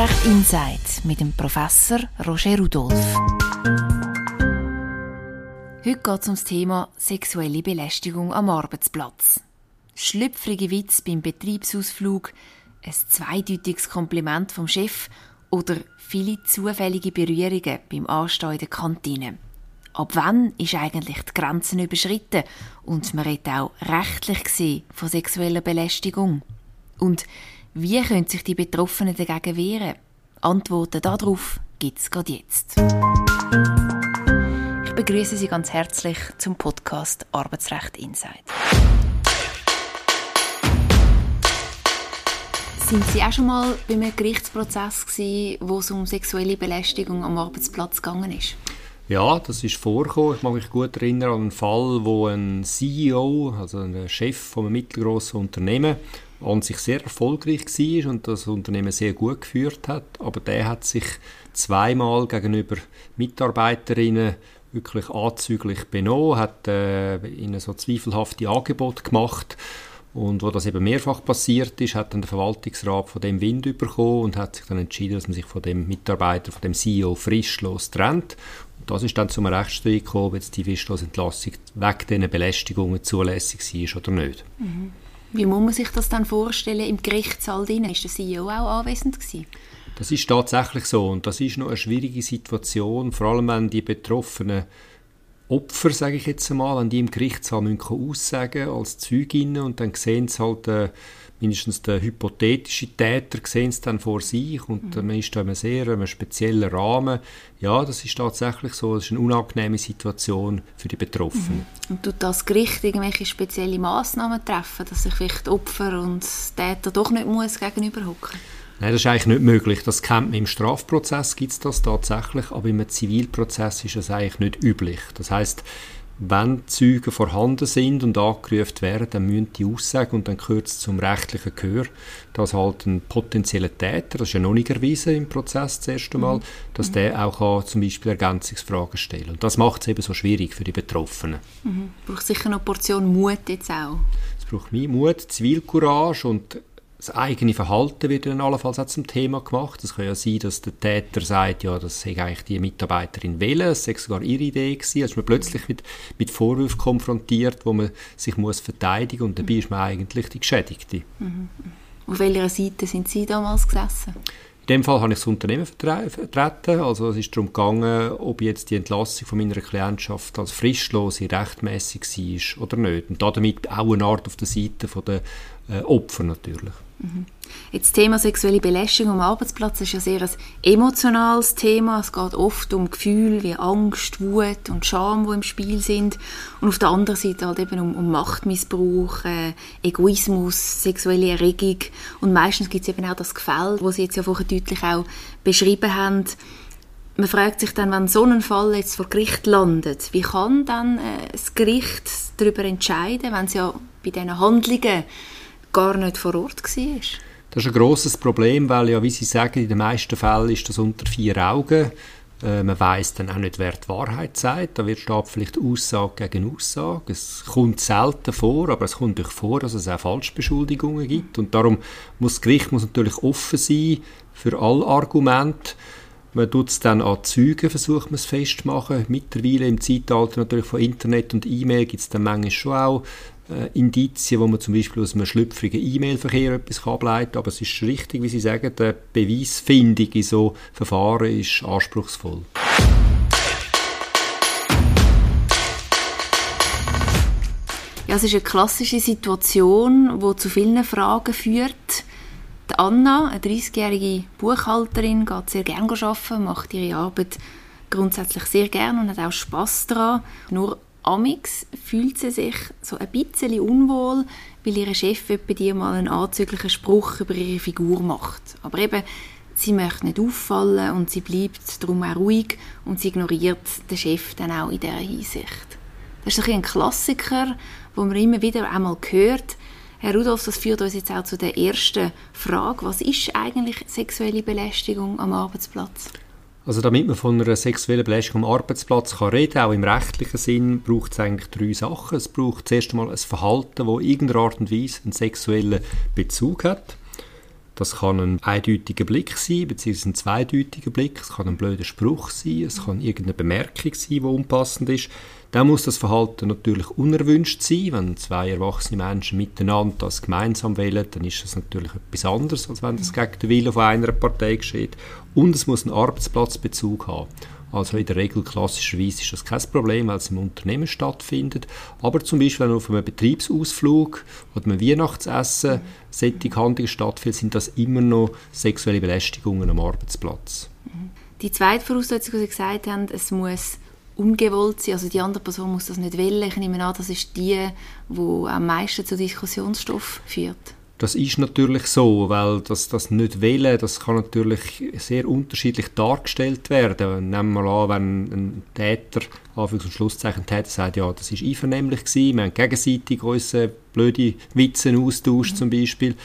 Arbeitsrecht Insight mit dem Professor Roger Rudolph. Heute geht es um das Thema sexuelle Belästigung am Arbeitsplatz. Schlüpfrige Witz beim Betriebsausflug, ein zweideutiges Kompliment vom Chef oder viele zufällige Berührungen beim Anstehen in der Kantine. Ab wann ist eigentlich die Grenzen überschritten und man redet auch rechtlich gesehen von sexueller Belästigung? Und wie können sich die Betroffenen dagegen wehren? Antworten darauf gibt es gerade jetzt. Ich begrüße Sie ganz herzlich zum Podcast Arbeitsrecht Insight. Sind Sie auch schon mal bei einem Gerichtsprozess wo es um sexuelle Belästigung am Arbeitsplatz gegangen ist? Ja, das ist vorgekommen. Ich mag mich gut erinnern an einen Fall, wo ein CEO, also ein Chef von einem mittelgroßen Unternehmen, an sich sehr erfolgreich war und das Unternehmen sehr gut geführt hat. Aber der hat sich zweimal gegenüber Mitarbeiterinnen wirklich anzüglich benommen, hat äh, ihnen so zweifelhafte Angebote gemacht und wo das eben mehrfach passiert ist, hat dann der Verwaltungsrat von dem Wind bekommen und hat sich dann entschieden, dass man sich von dem Mitarbeiter, von dem CEO frischlos trennt. Und das ist dann zum Rechtsstreit gekommen, ob jetzt die Frischlosentlassung wegen diesen Belästigungen zulässig war oder nicht. Mhm. Wie muss man sich das dann vorstellen im Gerichtssaal drin? Ist der CEO auch anwesend gewesen? Das ist tatsächlich so und das ist noch eine schwierige Situation, vor allem wenn die betroffenen Opfer, sage ich jetzt einmal, wenn die im Gerichtssaal müssen aussagen als Zeuginnen und dann sehen sie halt äh, mindestens der hypothetische Täter sehen es dann vor sich und mhm. man ist da in einem sehr einem speziellen Rahmen. Ja, das ist tatsächlich so, das ist eine unangenehme Situation für die Betroffenen. Mhm. Und tut das Gericht irgendwelche spezielle Massnahmen treffen, dass sich vielleicht Opfer und Täter doch nicht muss gegenüber hocken? Nein, das ist eigentlich nicht möglich. Das kennt man im Strafprozess, gibt es das tatsächlich, aber im Zivilprozess ist das eigentlich nicht üblich. Das heißt, wenn Zeugen vorhanden sind und angerufen werden, dann müssen die aussagen und dann gehört es zum rechtlichen Gehör, dass halt ein potenzieller Täter, das ist ja noch nicht erwiesen im Prozess das erste Mal, mhm. dass der auch kann, zum Beispiel Ergänzungsfragen stellen Und das macht es eben so schwierig für die Betroffenen. Mhm. Braucht sicher noch eine Portion Mut jetzt auch. Es braucht mehr Mut, Zivilcourage und das eigene Verhalten wird dann allenfalls auch zum Thema gemacht. Es kann ja sein, dass der Täter sagt, ja, das sei eigentlich die Mitarbeiterin wählen, es sei sogar ihre Idee gewesen. Also ist man plötzlich mit, mit Vorwürfen konfrontiert, wo man sich muss verteidigen und dabei ist man eigentlich die Geschädigte. Mhm. Auf welcher Seite sind Sie damals gesessen? In dem Fall habe ich das Unternehmen vertreten. Also es ist darum gegangen, ob jetzt die Entlassung von meiner Klientschaft als frischlose rechtmäßig war oder nicht. Und damit auch eine Art auf der Seite der äh, Opfer natürlich. Mhm. Jetzt das Thema sexuelle Belästigung am Arbeitsplatz ist ja sehr ein emotionales Thema. Es geht oft um Gefühle wie Angst, Wut und Scham, die im Spiel sind. Und auf der anderen Seite halt eben um, um Machtmissbrauch, äh, Egoismus, sexuelle Erregung. Und meistens gibt es eben auch das Gefälle, das Sie jetzt ja vorher deutlich auch beschrieben haben. Man fragt sich dann, wenn so ein Fall jetzt vor Gericht landet, wie kann dann äh, das Gericht darüber entscheiden, wenn es ja bei diesen Handlungen gar nicht vor Ort war? Das ist ein grosses Problem, weil ja, wie Sie sagen, in den meisten Fällen ist das unter vier Augen. Äh, man weiß dann auch nicht, wer die Wahrheit sagt. Da wird vielleicht Aussage gegen Aussage. Es kommt selten vor, aber es kommt durch vor, dass es auch Falschbeschuldigungen gibt. Und darum muss das Gericht muss natürlich offen sein für alle Argumente. Man tut es dann an Zeugen, versucht man es festzumachen. Mittlerweile im Zeitalter natürlich von Internet und E-Mail gibt es dann manchmal schon auch äh, Indizien, wo man zum Beispiel aus einem schlüpfrigen E-Mail-Verkehr etwas ableiten kann. Aber es ist richtig, wie Sie sagen, die Beweisfindung in so Verfahren ist anspruchsvoll. Ja, es ist eine klassische Situation, die zu vielen Fragen führt. Die Anna, eine 30-jährige Buchhalterin, geht sehr gerne arbeiten, macht ihre Arbeit grundsätzlich sehr gerne und hat auch Spass daran. Nur Amix fühlt sie sich so ein bisschen unwohl, weil ihr Chef bei dir mal einen anzüglichen Spruch über ihre Figur macht. Aber eben, sie möchte nicht auffallen und sie bleibt darum auch ruhig und sie ignoriert den Chef dann auch in dieser Hinsicht. Das ist ein Klassiker, wo man immer wieder einmal hört. Herr Rudolph, das führt uns jetzt auch zu der ersten Frage. Was ist eigentlich sexuelle Belästigung am Arbeitsplatz? Also damit man von einer sexuellen Belästigung am Arbeitsplatz kann reden auch im rechtlichen Sinn, braucht es eigentlich drei Sachen. Es braucht zuerst einmal ein Verhalten, das in irgendeiner Art und Weise einen sexuellen Bezug hat. Das kann ein eindeutiger Blick sein, beziehungsweise ein zweideutiger Blick. Es kann ein blöder Spruch sein, es kann irgendeine Bemerkung sein, die unpassend ist. Dann muss das Verhalten natürlich unerwünscht sein. Wenn zwei erwachsene Menschen miteinander das gemeinsam wählen, dann ist das natürlich etwas anderes, als wenn das gegen den Willen von einer Partei geschieht. Und es muss einen Arbeitsplatzbezug haben. Also in der Regel klassischerweise ist das kein Problem, weil es im Unternehmen stattfindet. Aber zum Beispiel, wenn auf einem Betriebsausflug oder einem Weihnachtsessen solche Handlungen stattfinden, sind das immer noch sexuelle Belästigungen am Arbeitsplatz. Die zweite Voraussetzung, die Sie gesagt haben, es muss ungewollt sein, also die andere Person muss das nicht wollen. Ich nehme an, das ist die, die am meisten zu Diskussionsstoff führt. Das ist natürlich so, weil das, das nicht wählen, das kann natürlich sehr unterschiedlich dargestellt werden. Nehmen wir an, wenn ein Täter, Anführungs- und Schlusszeichen Täter, sagt, ja, das ist einvernehmlich gewesen, wir haben gegenseitig unsere blöde Witze austauscht zum Beispiel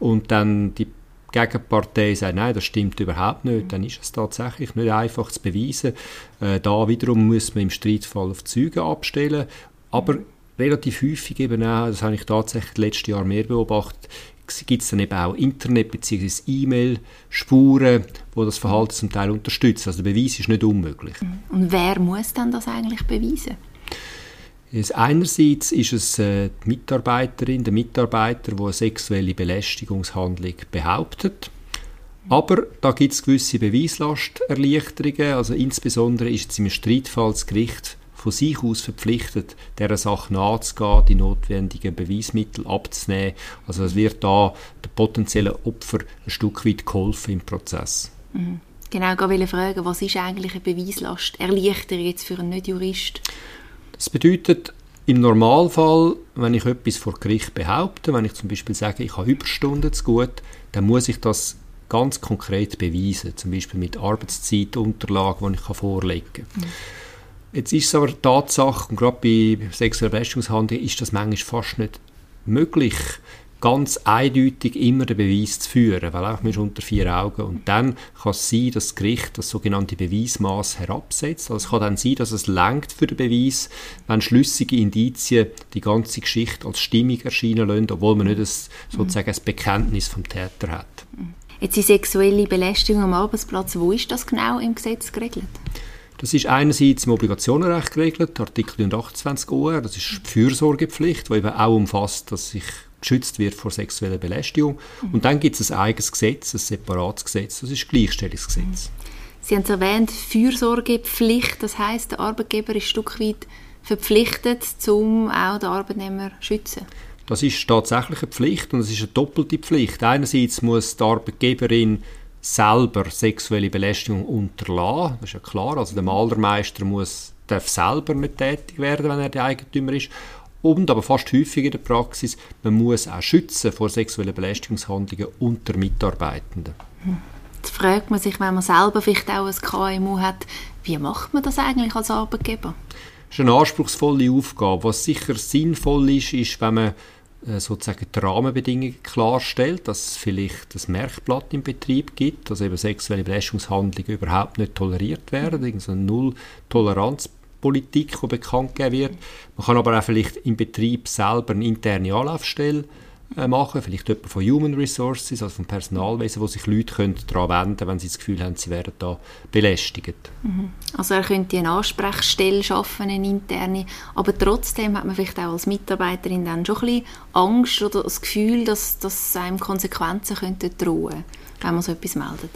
und dann die Gegenpartei sagt, nein, das stimmt überhaupt nicht, dann ist es tatsächlich nicht einfach zu beweisen. Äh, da wiederum muss man im Streitfall auf Züge abstellen, aber relativ häufig eben auch, das habe ich tatsächlich letztes Jahr mehr beobachtet, gibt es dann eben auch Internet- bzw. E-Mail-Spuren, wo das Verhalten zum Teil unterstützen. Also der Beweis ist nicht unmöglich. Mhm. Und wer muss dann das eigentlich beweisen? Einerseits ist es äh, die Mitarbeiterin, der Mitarbeiter, der eine sexuelle Belästigungshandlung behauptet. Aber da gibt es gewisse Beweislasterleichterungen. Also insbesondere ist es im Streitfall das Gericht von sich aus verpflichtet, dieser Sache nachzugehen, die notwendigen Beweismittel abzunehmen. Also es wird da der potenziellen Opfer ein Stück weit geholfen im Prozess. Mhm. Genau, ich wollte fragen, was ist eigentlich eine Beweislast? Erleichterung jetzt für einen Nicht-Jurist? Das bedeutet, im Normalfall, wenn ich etwas vor Gericht behaupte, wenn ich zum Beispiel sage, ich habe Überstunden zu gut, dann muss ich das ganz konkret beweisen, zum Beispiel mit Arbeitszeitunterlagen, die ich vorlegen kann. Mhm. Jetzt ist es aber Tatsache, und gerade bei sexueller Belästigungshandlung ist das manchmal fast nicht möglich, ganz eindeutig immer den Beweis zu führen, weil auch man unter vier Augen und dann kann es sein, dass das Gericht das sogenannte Beweismaß herabsetzt. Also es kann dann sein, dass es lenkt für den Beweis, wenn schlüssige Indizien die ganze Geschichte als stimmig erscheinen lassen, obwohl man nicht ein, sozusagen ein Bekenntnis vom Täter hat. Jetzt die sexuelle Belästigung am Arbeitsplatz, wo ist das genau im Gesetz geregelt? Das ist einerseits im Obligationenrecht geregelt, Artikel 28 OR, das ist die Fürsorgepflicht, die eben auch umfasst, dass sich geschützt wird vor sexueller Belästigung. Mhm. Und dann gibt es ein eigenes Gesetz, ein separates Gesetz, das ist das Gleichstellungsgesetz. Sie haben es erwähnt, Fürsorgepflicht, das heißt, der Arbeitgeber ist ein Stück weit verpflichtet, um auch den Arbeitnehmer zu schützen. Das ist tatsächlich eine Pflicht und es ist eine doppelte Pflicht. Einerseits muss die Arbeitgeberin selber sexuelle Belästigung unterlassen. Das ist ja klar. Also der Malermeister muss, darf selber nicht tätig werden, wenn er der Eigentümer ist. Und aber fast häufig in der Praxis, man muss auch schützen vor sexuellen Belästigungshandlungen unter Mitarbeitenden. Jetzt fragt man sich, wenn man selber vielleicht auch ein KMU hat, wie macht man das eigentlich als Arbeitgeber? Das ist eine anspruchsvolle Aufgabe. Was sicher sinnvoll ist, ist, wenn man sozusagen die Rahmenbedingungen klarstellt, dass es vielleicht ein Merkblatt im Betrieb gibt, dass eben sexuelle Belästigungshandlungen überhaupt nicht toleriert werden, mhm. so eine Null-Toleranz-Politik, die bekannt gegeben wird. Man kann aber auch vielleicht im Betrieb selber eine interne Anlaufstelle äh, machen, vielleicht jemand von Human Resources, also vom Personalwesen, wo sich Leute können daran wenden können, wenn sie das Gefühl haben, sie werden da belästigt. Mhm. Also er könnte eine Ansprechstelle schaffen, eine interne, aber trotzdem hat man vielleicht auch als Mitarbeiterin dann schon ein bisschen Angst oder das Gefühl, dass, dass einem Konsequenzen könnten drohen, wenn man so etwas meldet.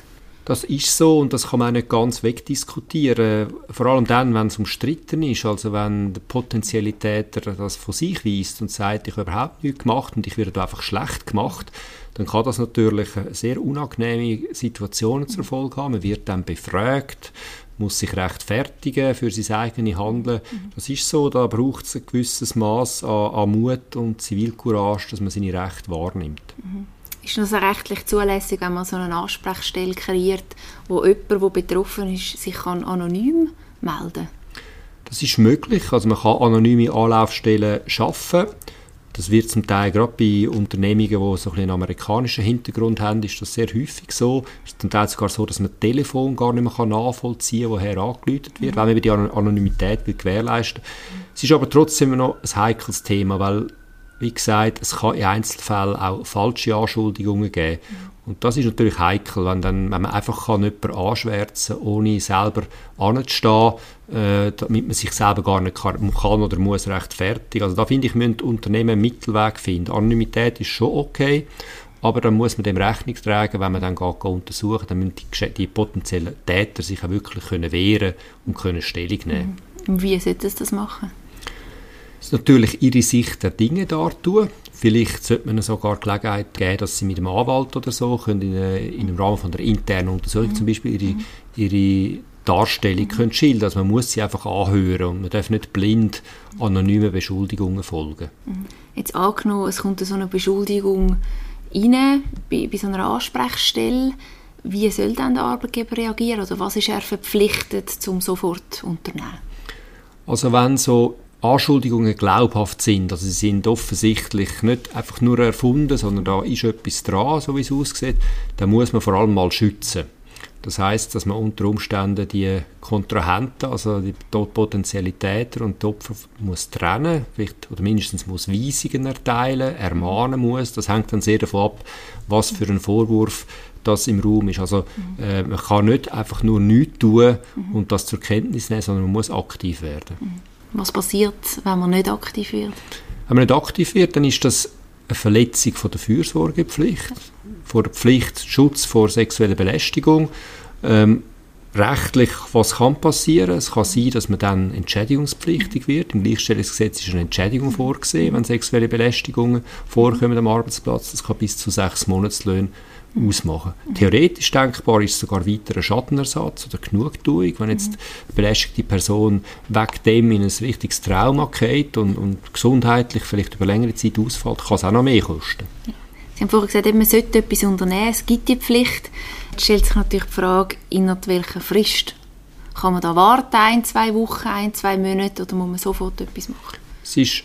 Das ist so und das kann man auch nicht ganz wegdiskutieren. Vor allem dann, wenn es umstritten ist, also wenn der potenzielle Täter das von sich weist und sagt, ich habe überhaupt nichts gemacht und ich werde einfach schlecht gemacht, dann kann das natürlich sehr unangenehme Situationen zur Folge haben. Man wird dann befragt, muss sich rechtfertigen für sein eigenes Handeln. Das ist so, da braucht es ein gewisses Maß an, an, Mut und Zivilcourage, dass man seine Rechte wahrnimmt. Mhm. Ist das rechtlich zulässig, wenn man so eine Ansprechstelle kreiert, wo jemand, der betroffen ist, sich kann anonym melden kann? Das ist möglich. Also man kann anonyme Anlaufstellen schaffen. Das wird zum Teil gerade bei Unternehmungen, die so einen amerikanischen Hintergrund haben, ist das sehr häufig so. Es ist zum Teil sogar so, dass man das Telefon gar nicht mehr nachvollziehen kann, woher angeläutet wird, mhm. wenn man die Anonymität will gewährleisten will. Es ist aber trotzdem noch ein heikles Thema, weil wie gesagt, es kann in Einzelfällen auch falsche Anschuldigungen geben. Und das ist natürlich heikel, wenn, dann, wenn man einfach kann jemanden anschwärzen kann, ohne selber anzustehen, äh, damit man sich selber gar nicht kann, kann oder muss rechtfertigen. Also da finde ich, müssen Unternehmen einen Mittelweg finden. Anonymität ist schon okay, aber dann muss man dem Rechnung tragen, wenn man dann geht, untersuchen, dann müssen die, die, potenziellen Täter sich auch wirklich können wehren und können Stellung nehmen. Mhm. Wie sollte es das machen? Natürlich ihre Sicht der Dinge dartun. Vielleicht sollte man sogar Gelegenheit geben, dass sie mit dem Anwalt oder so können in, in, im Rahmen von der internen Untersuchung mhm. zum Beispiel ihre, ihre Darstellung mhm. können schildern. Also man muss sie einfach anhören und man darf nicht blind anonymen Beschuldigungen folgen. Mhm. Jetzt angenommen, es kommt so eine Beschuldigung rein, bei, bei so einer Ansprechstelle. Wie soll dann der Arbeitgeber reagieren oder was ist er verpflichtet, zum sofort zu unternehmen? Also wenn so Anschuldigungen glaubhaft sind. Also sie sind offensichtlich nicht einfach nur erfunden, sondern da ist etwas dran, so wie es aussieht. Dann muss man vor allem mal schützen. Das heißt, dass man unter Umständen die Kontrahenten, also die potenziellen Täter und die Opfer muss trennen, vielleicht, oder mindestens muss Weisungen erteilen, ermahnen muss. Das hängt dann sehr davon ab, was für ein Vorwurf das im Raum ist. Also äh, man kann nicht einfach nur nichts tun und das zur Kenntnis nehmen, sondern man muss aktiv werden. Was passiert, wenn man nicht aktiv wird? Wenn man nicht aktiv wird, dann ist das eine Verletzung von der Fürsorgepflicht, von der Pflicht Schutz vor sexueller Belästigung. Ähm, rechtlich, was kann passieren? Es kann sein, dass man dann entschädigungspflichtig wird. Im Gleichstellungsgesetz ist eine Entschädigung vorgesehen, wenn sexuelle Belästigungen vorkommen am Arbeitsplatz. Das kann bis zu sechs Monatslöhnen ausmachen. Mhm. Theoretisch denkbar ist sogar weiterer Schadenersatz oder Genugtuung, wenn jetzt eine belästigte Person wegen dem in ein richtiges Trauma geht und, und gesundheitlich vielleicht über längere Zeit ausfällt, kann es auch noch mehr kosten. Sie haben vorhin gesagt, man sollte etwas unternehmen, es gibt die Pflicht. Jetzt stellt sich natürlich die Frage, innerhalb welcher Frist. Kann man da warten, ein, zwei Wochen, ein, zwei Monate oder muss man sofort etwas machen? Es ist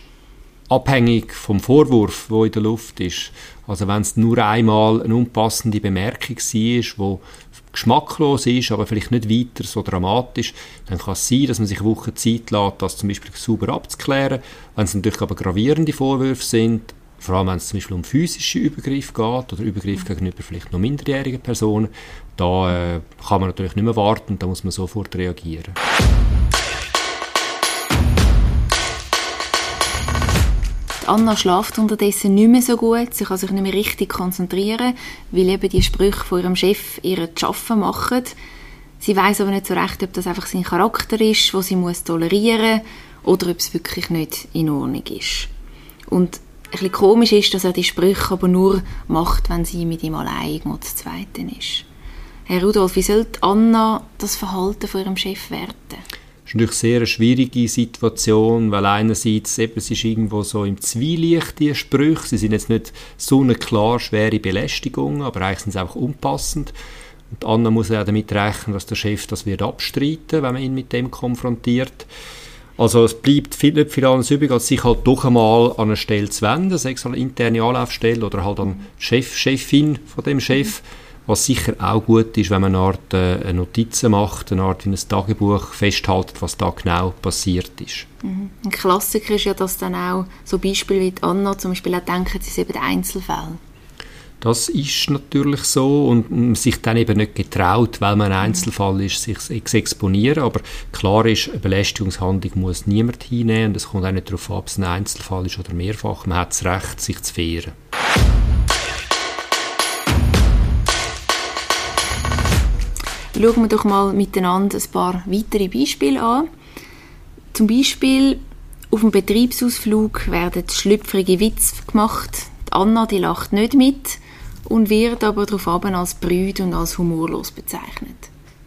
abhängig vom Vorwurf, wo in der Luft ist. Also wenn es nur einmal eine unpassende Bemerkung war, die geschmacklos ist, aber vielleicht nicht weiter so dramatisch, dann kann es sein, dass man sich Wochen Zeit lässt, das zum Beispiel sauber abzuklären. Wenn es natürlich aber gravierende Vorwürfe sind, vor allem wenn es zum Beispiel um physische Übergriffe geht oder Übergriffe gegenüber vielleicht noch minderjährigen Personen, da äh, kann man natürlich nicht mehr warten, da muss man sofort reagieren. Anna schläft unterdessen nicht mehr so gut, sie kann sich nicht mehr richtig konzentrieren, weil eben die Sprüche von ihrem Chef ihr Schaffen machen. Sie weiß aber nicht so recht, ob das einfach sein Charakter ist, wo sie muss tolerieren oder ob es wirklich nicht in Ordnung ist. Und ein bisschen komisch ist, dass er die Sprüche aber nur macht, wenn sie mit ihm allein irgendwo zu Zweiten ist. Herr Rudolf, wie sollte Anna das Verhalten von ihrem Chef werten? Ist natürlich sehr eine schwierige Situation, weil einerseits eben, es ist irgendwo so im Zwielicht, die Sprüche, sie sind jetzt nicht so eine klar schwere Belästigung, aber eigentlich sind sie einfach unpassend. Und Anna muss ja damit rechnen, dass der Chef das wird abstreiten, wenn man ihn mit dem konfrontiert. Also es bleibt viel, nicht viel anderes übrig, als sich halt doch einmal an eine Stelle zu wenden, sei es eine interne Anlaufstelle oder halt an Chef, Chefin von dem Chef. Mhm was sicher auch gut ist, wenn man eine Art äh, Notizen macht, eine Art wie ein Tagebuch festhaltet, was da genau passiert ist. Mhm. Ein Klassiker ist ja, dass dann auch so Beispiele wie Anna zum Beispiel auch denken, sie sind eben Einzelfälle. Das ist natürlich so und man sich dann eben nicht getraut, weil man ein Einzelfall ist, sich zu exponieren. Aber klar ist, eine Belästigungshandlung muss niemand hinnehmen und es kommt auch nicht darauf ab, ob es ein Einzelfall ist oder mehrfach. Man hat das Recht, sich zu wehren. Schauen wir doch mal miteinander ein paar weitere Beispiele an. Zum Beispiel auf dem Betriebsausflug werden schlüpfrige Witze gemacht. Die Anna die lacht nicht mit und wird aber darauf als brüd und als humorlos bezeichnet.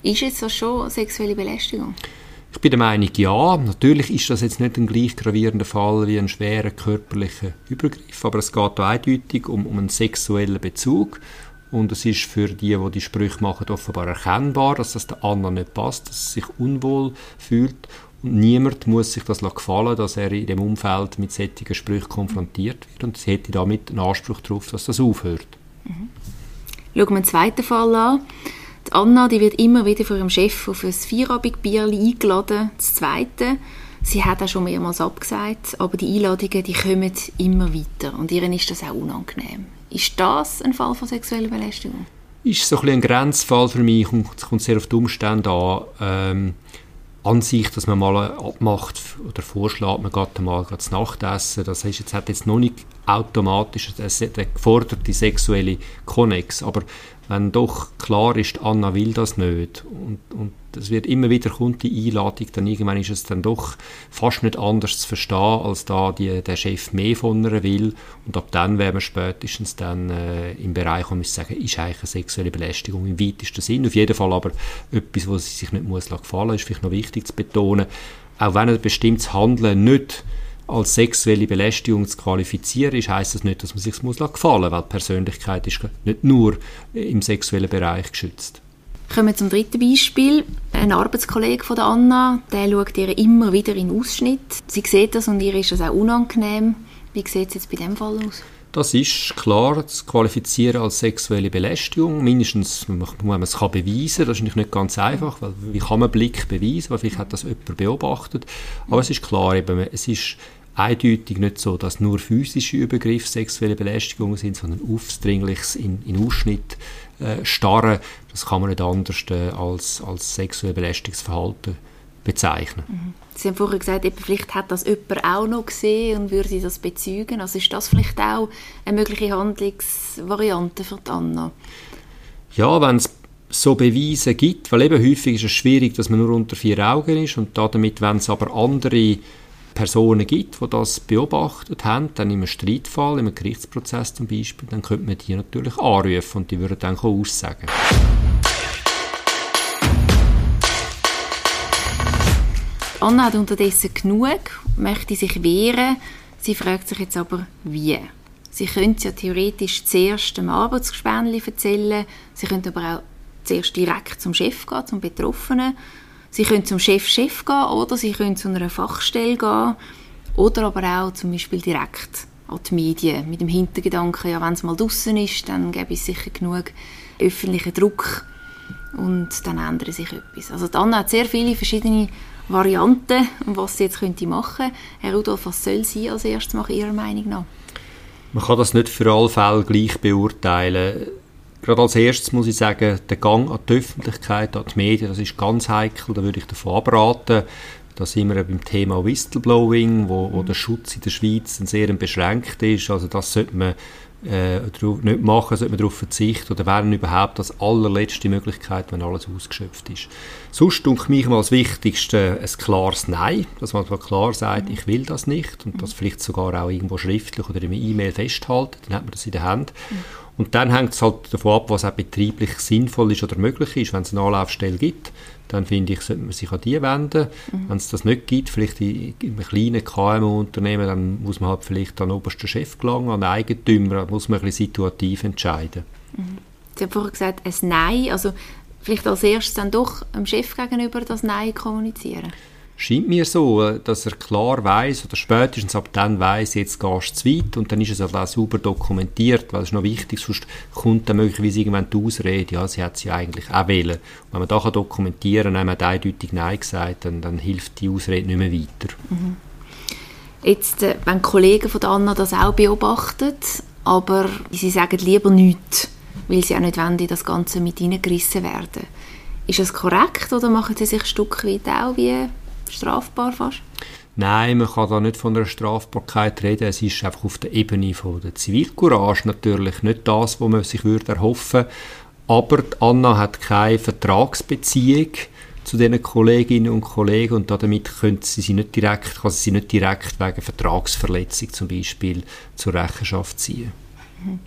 Ist jetzt das schon sexuelle Belästigung? Ich bin der Meinung, ja. Natürlich ist das jetzt nicht ein gleich gravierender Fall wie ein schwerer körperlicher Übergriff, aber es geht eindeutig um, um einen sexuellen Bezug und es ist für die, die die Sprüche machen, offenbar erkennbar, dass das der anderen nicht passt, dass sie sich unwohl fühlt. Und niemand muss sich das gefallen, dass er in dem Umfeld mit solchen Sprüchen konfrontiert wird. Und sie hätte damit einen Anspruch darauf, dass das aufhört. Mhm. Schauen wir einen zweiten Fall an. Die Anna die wird immer wieder von ihrem Chef auf ein Feierabendbier eingeladen, das zweite. Sie hat auch schon mehrmals abgesagt, aber die Einladungen die kommen immer weiter und ihr ist das auch unangenehm. Ist das ein Fall von sexueller Belästigung? Ist so ein, ein Grenzfall für mich und es kommt sehr auf die Umstände an. Ähm, an sich, dass man mal abmacht oder vorschlägt, man geht mal zu Nacht essen, das heißt, jetzt hat jetzt noch nicht automatisch der geforderte sexuelle Konnex, aber wenn doch klar ist, Anna will das nicht und, und es wird immer wieder kommt die Einladung, dann irgendwann ist es dann doch fast nicht anders zu verstehen, als da die, der Chef mehr von ihr will und ab dann wäre man spätestens dann äh, im Bereich, wo man sagen, ist eigentlich eine sexuelle Belästigung im weitesten Sinn, auf jeden Fall aber etwas, was sich nicht muss gefallen, ist vielleicht noch wichtig zu betonen, auch wenn ein bestimmtes Handeln nicht als sexuelle Belästigung zu qualifizieren ist, heißt das nicht, dass man sich muss gefallen, weil die Persönlichkeit ist nicht nur im sexuellen Bereich geschützt. Kommen wir zum dritten Beispiel. Ein Arbeitskollege von der Anna, der schaut ihr immer wieder in Ausschnitt. Sie sieht das und ihr ist das auch unangenehm. Wie sieht es jetzt bei dem Fall aus? Das ist klar zu qualifizieren als sexuelle Belästigung. Mindestens, wenn man es beweisen. Das ist nicht ganz einfach, weil wie kann man Blick beweisen? Weil vielleicht hat das jemand beobachtet. Aber es ist klar, eben, es ist eindeutig nicht so, dass nur physische Übergriffe sexuelle Belästigungen sind, sondern aufdringliches in, in Ausschnitt äh, starren, das kann man nicht anders äh, als, als sexuell Belästigungsverhalten bezeichnen. Mhm. Sie haben vorher gesagt, vielleicht hat das jemand auch noch gesehen und würde sie das bezeugen. Also ist das vielleicht auch eine mögliche Handlungsvariante für die Anna? Ja, wenn es so Beweise gibt, weil eben häufig ist es schwierig, dass man nur unter vier Augen ist und damit, wenn es aber andere Personen gibt, die das beobachtet haben, dann einem Streitfall, einem Gerichtsprozess zum Beispiel, dann könnte man die natürlich anrufen und die würden dann aussagen. Anna hat unterdessen genug, möchte sich wehren. Sie fragt sich jetzt aber, wie. Sie könnte ja theoretisch zuerst dem Arbeitsgespänli erzählen, sie könnte aber auch zuerst direkt zum Chef gehen, zum Betroffenen Sie können zum Chef-Chef gehen oder Sie können zu einer Fachstelle gehen oder aber auch zum Beispiel direkt an die Medien mit dem Hintergedanken, ja, wenn es mal draußen ist, dann gäbe es sicher genug öffentlichen Druck und dann ändert sich etwas. Also Anna hat sehr viele verschiedene Varianten, was sie jetzt könnte machen. Herr Rudolf, was soll sie als erstes machen, Ihrer Meinung nach? Man kann das nicht für alle Fälle gleich beurteilen. Gerade als erstes muss ich sagen, der Gang an die Öffentlichkeit, an die Medien, das ist ganz heikel, da würde ich davon abraten. Da sind wir beim Thema Whistleblowing, wo, wo der Schutz in der Schweiz sehr beschränkt ist. Also das sollte man äh, nicht machen, sollte man darauf verzichten oder wäre überhaupt das allerletzte Möglichkeit, wenn alles ausgeschöpft ist. Sonst denke mich mal als Wichtigste ein klares Nein, dass man klar sagt, ich will das nicht und das vielleicht sogar auch irgendwo schriftlich oder in einer E-Mail festhalten, dann hat man das in der Hand. Und dann hängt es halt davon ab, was auch betrieblich sinnvoll ist oder möglich ist. Wenn es eine Anlaufstelle gibt, dann finde ich, sollte man sich an die wenden. Mhm. Wenn es das nicht gibt, vielleicht in, in einem kleinen KMU-Unternehmen, dann muss man halt vielleicht an den obersten Chef gelangen, an den Eigentümer, da muss man ein bisschen situativ entscheiden. Mhm. Sie haben vorher gesagt, ein Nein, also vielleicht als erstes dann doch dem Chef gegenüber das Nein kommunizieren scheint mir so, äh, dass er klar weiß oder spätestens ab dann weiß, jetzt gehst du zu weit und dann ist es auch sauber dokumentiert, weil es ist noch wichtig, sonst kommt dann möglicherweise irgendwann die Ausrede, ja, sie hat sie eigentlich auch wählen. wenn man da dokumentieren kann, hat eindeutig Nein gesagt, dann, dann hilft die Ausrede nicht mehr weiter. Mhm. Jetzt, äh, wenn Kollegen von Anna das auch beobachten, aber sie sagen lieber nichts, weil sie auch nicht wollen, in das Ganze mit hineingerissen werden. Ist das korrekt oder machen sie sich ein Stück weit auch wie strafbar fast? Nein, man kann da nicht von einer Strafbarkeit reden. Es ist einfach auf der Ebene von der Zivilcourage natürlich nicht das, was man sich würde erhoffen Aber Anna hat keine Vertragsbeziehung zu diesen Kolleginnen und Kollegen und damit können sie sie nicht direkt, kann sie sie nicht direkt wegen Vertragsverletzung zum Beispiel zur Rechenschaft ziehen. Mhm.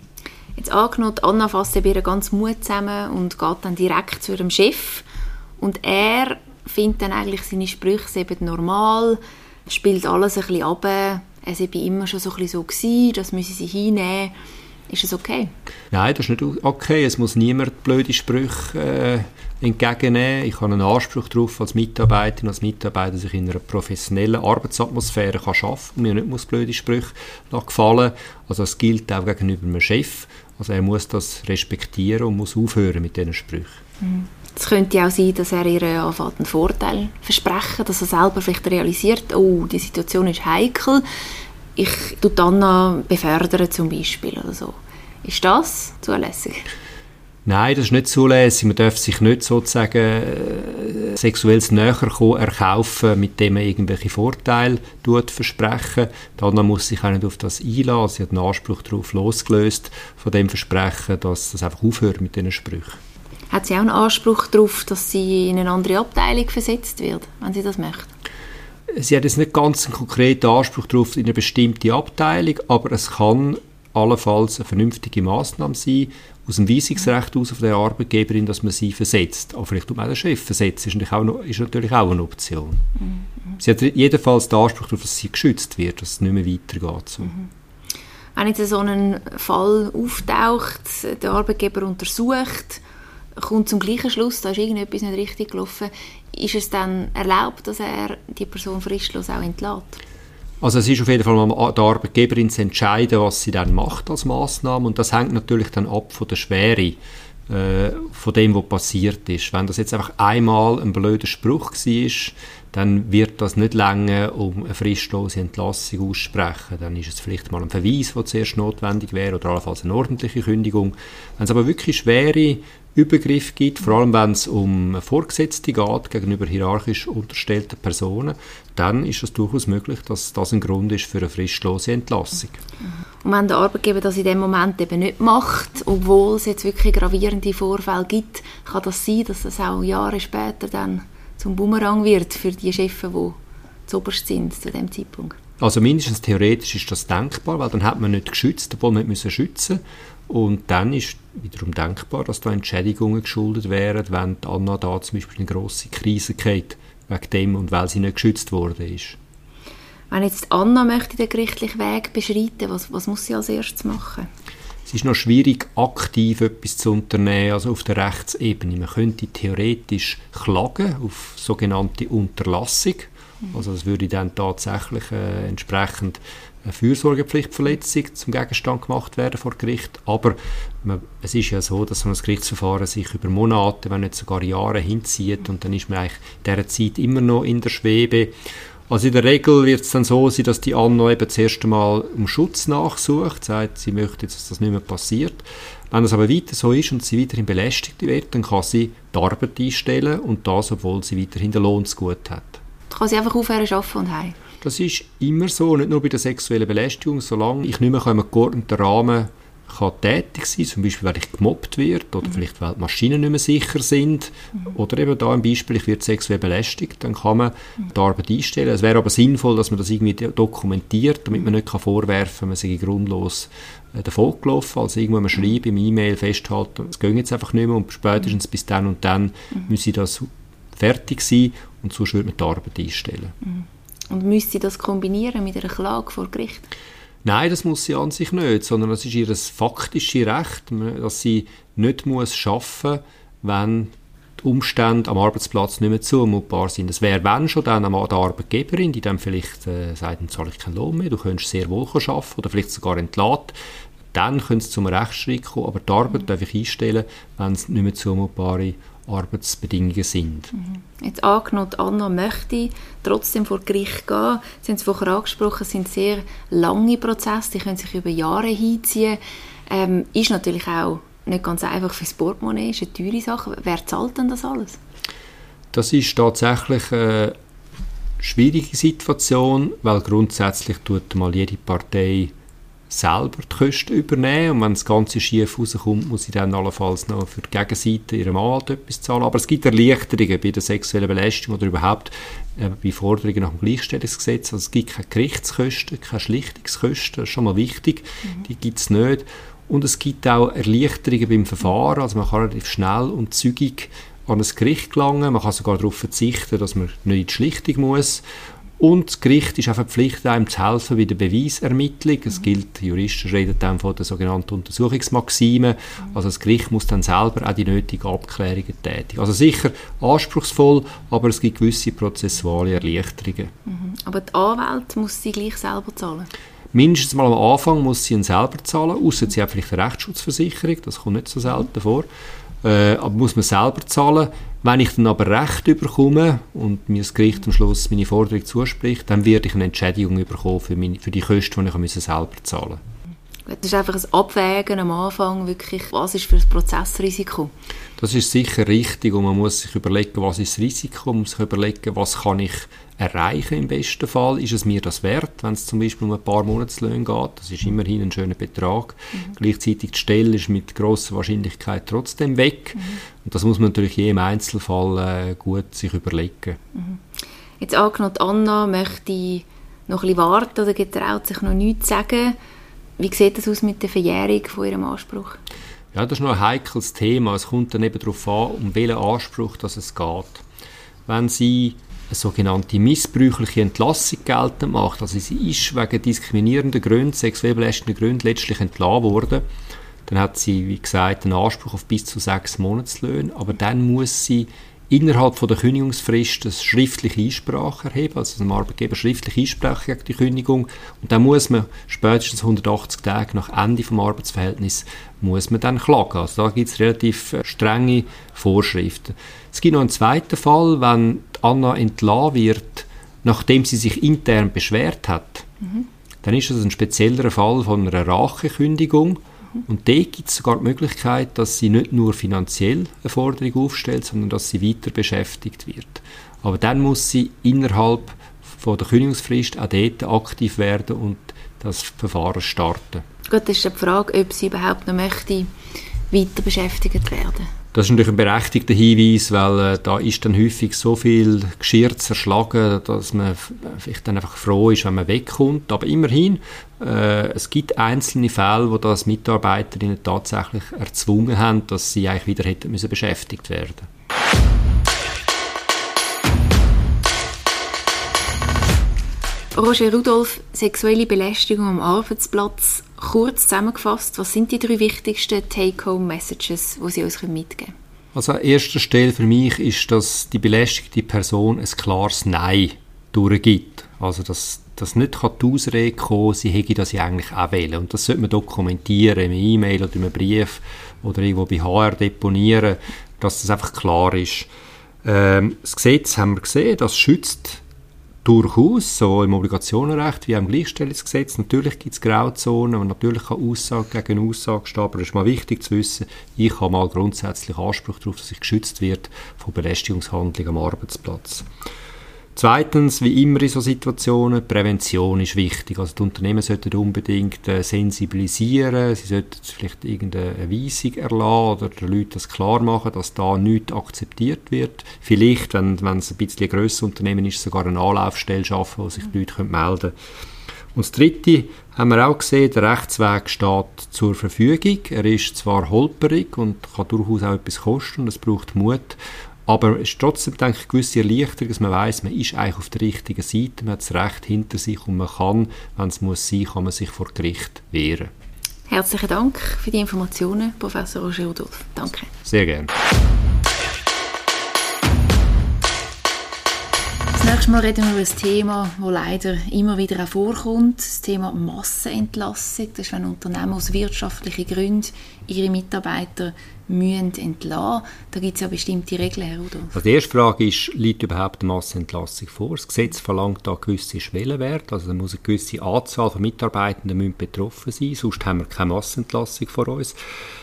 Jetzt angenommen, Anna fasst ihren ganzen Mut zusammen und geht dann direkt zu ihrem Chef und er findet dann eigentlich seine Sprüche eben normal, spielt alles ein bisschen ab, es war immer schon so ein bisschen so, gewesen, das müssen sie hinnehmen. Ist es okay? Nein, das ist nicht okay. Es muss niemand blöde Sprüche äh, entgegennehmen. Ich habe einen Anspruch darauf, als Mitarbeiterin, als Mitarbeiter, dass ich in einer professionellen Arbeitsatmosphäre kann arbeiten kann und mir nicht muss blöde Sprüche gefallen Also das gilt auch gegenüber einem Chef. Also er muss das respektieren und muss aufhören mit diesen Sprüchen. Mhm. Es könnte auch sein, dass er ihr anfängt einen Vorteil versprechen, dass er selber vielleicht realisiert, oh, die Situation ist heikel, ich tue Anna befördern zum Beispiel oder so. Ist das zulässig? Nein, das ist nicht zulässig. Man darf sich nicht sozusagen äh, sexuelles Näherkommen erkaufen, mit dem man irgendwelche Vorteile versprechen. Dann muss sich auch nicht auf das einlassen. Sie hat einen Anspruch darauf losgelöst von dem Versprechen, dass das einfach aufhört mit diesen Sprüchen. Hat sie auch einen Anspruch darauf, dass sie in eine andere Abteilung versetzt wird, wenn sie das möchte? Sie hat jetzt nicht ganz einen konkreten Anspruch darauf in eine bestimmte Abteilung, aber es kann allenfalls eine vernünftige Maßnahme sein, aus dem Weisungsrecht aus von der Arbeitgeberin, dass man sie versetzt. Aber vielleicht tut man auch den Chef versetzt, ist natürlich auch, noch, ist natürlich auch eine Option. Mhm. Sie hat jedenfalls den Anspruch darauf, dass sie geschützt wird, dass es nicht mehr weitergeht. So. Mhm. Wenn jetzt so ein Fall auftaucht, der Arbeitgeber untersucht, kommt zum gleichen Schluss, da ist irgendetwas nicht richtig gelaufen, ist es dann erlaubt, dass er die Person fristlos auch entlässt? Also es ist auf jeden Fall mal der Arbeitgeberin zu entscheiden, was sie dann macht als Maßnahme und das hängt natürlich dann ab von der Schwere äh, von dem, was passiert ist. Wenn das jetzt einfach einmal ein blöder Spruch war, dann wird das nicht länger um eine fristlose Entlassung aussprechen. Dann ist es vielleicht mal ein Verweis, der zuerst notwendig wäre oder allenfalls eine ordentliche Kündigung. Wenn es aber wirklich schwere Übergriff gibt, vor allem wenn es um Vorgesetzte geht, gegenüber hierarchisch unterstellten Personen, dann ist es durchaus möglich, dass das ein Grund ist für eine fristlose Entlassung. Und wenn der Arbeitgeber das in dem Moment eben nicht macht, obwohl es jetzt wirklich gravierende Vorfälle gibt, kann das sein, dass das auch Jahre später dann zum Bumerang wird für die Chefs, die zuoberst sind zu dem Zeitpunkt? Also mindestens theoretisch ist das denkbar, weil dann hat man nicht geschützt, obwohl man nicht schützen. Und dann ist wiederum denkbar, dass da Entschädigungen geschuldet wären, wenn die Anna da zum Beispiel eine grosse Krise geht, wegen dem und weil sie nicht geschützt worden ist. Wenn jetzt Anna möchte den gerichtlichen Weg beschreiten, was, was muss sie als erstes machen? Es ist noch schwierig, aktiv etwas zu unternehmen, also auf der Rechtsebene. Man könnte theoretisch klagen auf sogenannte Unterlassung. Also es würde dann tatsächlich äh, entsprechend eine Fürsorgepflichtverletzung zum Gegenstand gemacht werden vor Gericht. Aber man, es ist ja so, dass so ein Gerichtsverfahren sich über Monate, wenn nicht sogar Jahre hinzieht und dann ist man eigentlich in dieser Zeit immer noch in der Schwebe. Also in der Regel wird es dann so sein, dass die Anno eben zuerst einmal um Schutz nachsucht, sagt, sie möchte jetzt, dass das nicht mehr passiert. Wenn das aber weiter so ist und sie weiterhin belästigt wird, dann kann sie die Arbeit einstellen und das, obwohl sie weiterhin den Lohn zu gut hat. Kann sie einfach aufhören, arbeiten und heim? Das ist immer so, nicht nur bei der sexuellen Belästigung, solange ich nicht mehr in einem geordneten Rahmen kann tätig sein, zum Beispiel, weil ich gemobbt wird oder mhm. vielleicht, weil die Maschinen nicht mehr sicher sind mhm. oder eben da ein Beispiel, ich werde sexuell belästigt, dann kann man mhm. die Arbeit einstellen. Es wäre aber sinnvoll, dass man das irgendwie dokumentiert, damit man nicht kann vorwerfen kann, man sei grundlos äh, davon gelaufen, also irgendwo man schreibt, im E-Mail festhalten, es geht jetzt einfach nicht mehr und spätestens bis dann und dann mhm. müsse das fertig sein und sonst würde man die Arbeit einstellen. Mhm. Und müsste sie das kombinieren mit einer Klage vor Gericht? Nein, das muss sie an sich nicht, sondern es ist ihr faktisches Recht, dass sie nicht muss arbeiten muss, wenn die Umstände am Arbeitsplatz nicht mehr zumutbar sind. Das wäre, wenn schon, dann an der Arbeitgeberin, die dann vielleicht äh, sagt, dann zahle ich keinen Lohn mehr, du könntest sehr wohl arbeiten oder vielleicht sogar entladen. Dann könnte es zum Rechtsstreit kommen, aber die Arbeit darf ich einstellen, wenn es nicht mehr zumutbare Arbeitsbedingungen sind. Mhm. Jetzt angenommen, Anna möchte trotzdem vor Gericht gehen. Sie haben es vorher angesprochen, es sind sehr lange Prozesse, die können sich über Jahre hinziehen. Ähm, ist natürlich auch nicht ganz einfach für das Portemonnaie, ist eine teure Sache. Wer zahlt denn das alles? Das ist tatsächlich eine schwierige Situation, weil grundsätzlich tut mal jede Partei selber die Kosten übernehmen und wenn das Ganze schief rauskommt, muss ich dann allenfalls noch für die Gegenseite ihrem Anwalt etwas zahlen. Aber es gibt Erleichterungen bei der sexuellen Belästigung oder überhaupt äh, bei Forderungen nach dem Gleichstellungsgesetz. Also es gibt keine Gerichtskosten, keine Schlichtungskosten, das ist schon mal wichtig, mhm. die gibt es nicht. Und es gibt auch Erleichterungen beim Verfahren, also man kann relativ schnell und zügig an ein Gericht gelangen, man kann sogar darauf verzichten, dass man nicht in die Schlichtung muss und das Gericht ist auch verpflichtet, einem zu helfen bei der Beweisermittlung. Es gilt, Juristen reden dann von der sogenannten Untersuchungsmaxime. Also das Gericht muss dann selber auch die nötigen Abklärungen tätigen. Also sicher anspruchsvoll, aber es gibt gewisse prozessuale Erleichterungen. Mhm. Aber die Anwälte muss sie gleich selber zahlen? Mindestens mal am Anfang muss sie ihn selber zahlen, außer sie hat vielleicht eine Rechtsschutzversicherung, das kommt nicht so selten vor. Äh, aber muss man selber zahlen. Wenn ich dann aber Recht bekomme und mir das Gericht am Schluss meine Forderung zuspricht, dann werde ich eine Entschädigung bekommen für, meine, für die Kosten, die ich selber zahlen muss. Das ist einfach ein Abwägen am Anfang, wirklich, was ist für das Prozessrisiko. Das ist sicher richtig und man muss sich überlegen, was ist das Risiko, man muss sich überlegen, was kann ich erreichen im besten Fall, ist es mir das wert, wenn es zum Beispiel um ein paar Monatslöhne geht, das ist immerhin ein schöner Betrag, mhm. gleichzeitig die Stelle ist mit großer Wahrscheinlichkeit trotzdem weg mhm. und das muss man natürlich je im Einzelfall äh, gut sich überlegen. Mhm. Jetzt angenommen, Anna möchte noch ein bisschen warten oder getraut sich noch nichts zu sagen, wie sieht das aus mit der Verjährung von ihrem Anspruch? Ja, das ist noch ein heikles Thema. Es kommt dann eben darauf an, um welchen Anspruch dass es geht. Wenn sie eine sogenannte missbräuchliche Entlassung geltend macht, also sie ist wegen diskriminierender Gründe, sexuell belastender Gründe letztlich entlassen worden, dann hat sie, wie gesagt, einen Anspruch auf bis zu sechs Monatslöhne, aber dann muss sie innerhalb von der Kündigungsfrist eine schriftliche Einsprache erheben, also dem Arbeitgeber schriftlich einsprechen gegen die Kündigung und dann muss man spätestens 180 Tage nach Ende vom Arbeitsverhältnis muss man dann klagen. Also da gibt es relativ äh, strenge Vorschriften. Es gibt noch einen zweiten Fall, wenn Anna entlassen wird, nachdem sie sich intern beschwert hat. Mhm. Dann ist das ein spezieller Fall von einer Rachekündigung und da gibt es sogar die Möglichkeit, dass sie nicht nur finanziell eine Forderung aufstellt, sondern dass sie weiter beschäftigt wird. Aber dann muss sie innerhalb von der Kündigungsfrist auch dort aktiv werden und das Verfahren starten. Gut, das ist die Frage, ob sie überhaupt noch möchte weiter beschäftigt werden. Das ist natürlich ein berechtigter Hinweis, weil äh, da ist dann häufig so viel Geschirr zerschlagen, dass man vielleicht dann einfach froh ist, wenn man wegkommt. Aber immerhin, es gibt einzelne Fälle, wo das Mitarbeiterinnen tatsächlich erzwungen haben, dass sie eigentlich wieder hätten müssen beschäftigt werden. Roger Rudolph, sexuelle Belästigung am Arbeitsplatz kurz zusammengefasst, was sind die drei wichtigsten Take-Home-Messages, die Sie uns mitgeben können? Also an erster Stelle für mich ist, dass die belästigte Person ein klares Nein durchgibt. Also dass das nicht kann die Ausrede kommen, sie hätte das ja eigentlich auch wählen. Und das sollte man dokumentieren, in E-Mail oder einem Brief oder irgendwo bei HR deponieren, dass das einfach klar ist. Ähm, das Gesetz haben wir gesehen, das schützt durchaus, so im Obligationenrecht wie auch im Gleichstellungsgesetz. Natürlich gibt es Grauzonen und natürlich kann Aussage gegen Aussage stehen, aber es ist mal wichtig zu wissen, ich habe mal grundsätzlich Anspruch darauf, dass ich geschützt wird von Belästigungshandlungen am Arbeitsplatz. Zweitens, wie immer in solchen Situationen, Prävention ist wichtig. Also die Unternehmen sollten unbedingt äh, sensibilisieren, sie sollten vielleicht irgendeine Weisung erlassen oder den Leuten das klar machen, dass da nichts akzeptiert wird. Vielleicht, wenn, wenn es ein bisschen grösseres Unternehmen ist, sogar eine Anlaufstelle schaffen, wo sich die Leute melden können. Und das Dritte haben wir auch gesehen, der Rechtsweg steht zur Verfügung. Er ist zwar holperig und kann durchaus auch etwas kosten und es braucht Mut. Aber es ist trotzdem, denke ich, eine gewisse Erleichterung, dass man weiß, man ist eigentlich auf der richtigen Seite, man hat das Recht hinter sich und man kann, wenn es muss sein, kann man sich vor Gericht wehren. Herzlichen Dank für die Informationen, Professor Roger Rudolph. Danke. Sehr gerne. Das nächste Mal reden wir über ein Thema, das leider immer wieder vorkommt, das Thema Massenentlassung. Das ist, wenn Unternehmen aus wirtschaftlichen Gründen ihre Mitarbeiter müssen entlassen. Da gibt es ja bestimmte Regeln, Herr Rudolph. Also die erste Frage ist, liegt überhaupt eine Massenentlassung vor? Das Gesetz verlangt da gewisse Schwellenwerte, also da muss eine gewisse Anzahl von Mitarbeitenden betroffen sein, sonst haben wir keine Massenentlassung vor uns.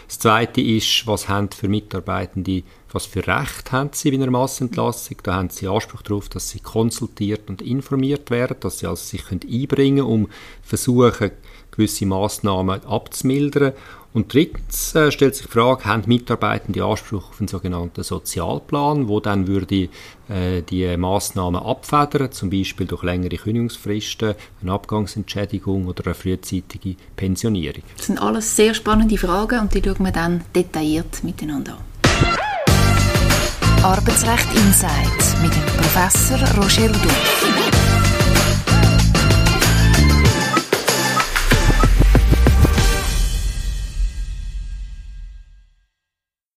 Das Zweite ist, was haben für Mitarbeitende, was für Recht haben sie in einer Massenentlassung? Da haben sie Anspruch darauf, dass sie konsultiert und informiert werden, dass sie also sich einbringen können, um versuchen, gewisse Massnahmen abzumildern. Und drittens äh, stellt sich die Frage, haben Mitarbeitende Anspruch auf einen sogenannten Sozialplan, wo dann würde äh, die Massnahmen abfedern, zum Beispiel durch längere Kündigungsfristen, eine Abgangsentschädigung oder eine frühzeitige Pensionierung. Das sind alles sehr spannende Fragen und die schauen wir dann detailliert miteinander an. Arbeitsrecht Insight mit dem Professor Roger Rudolph.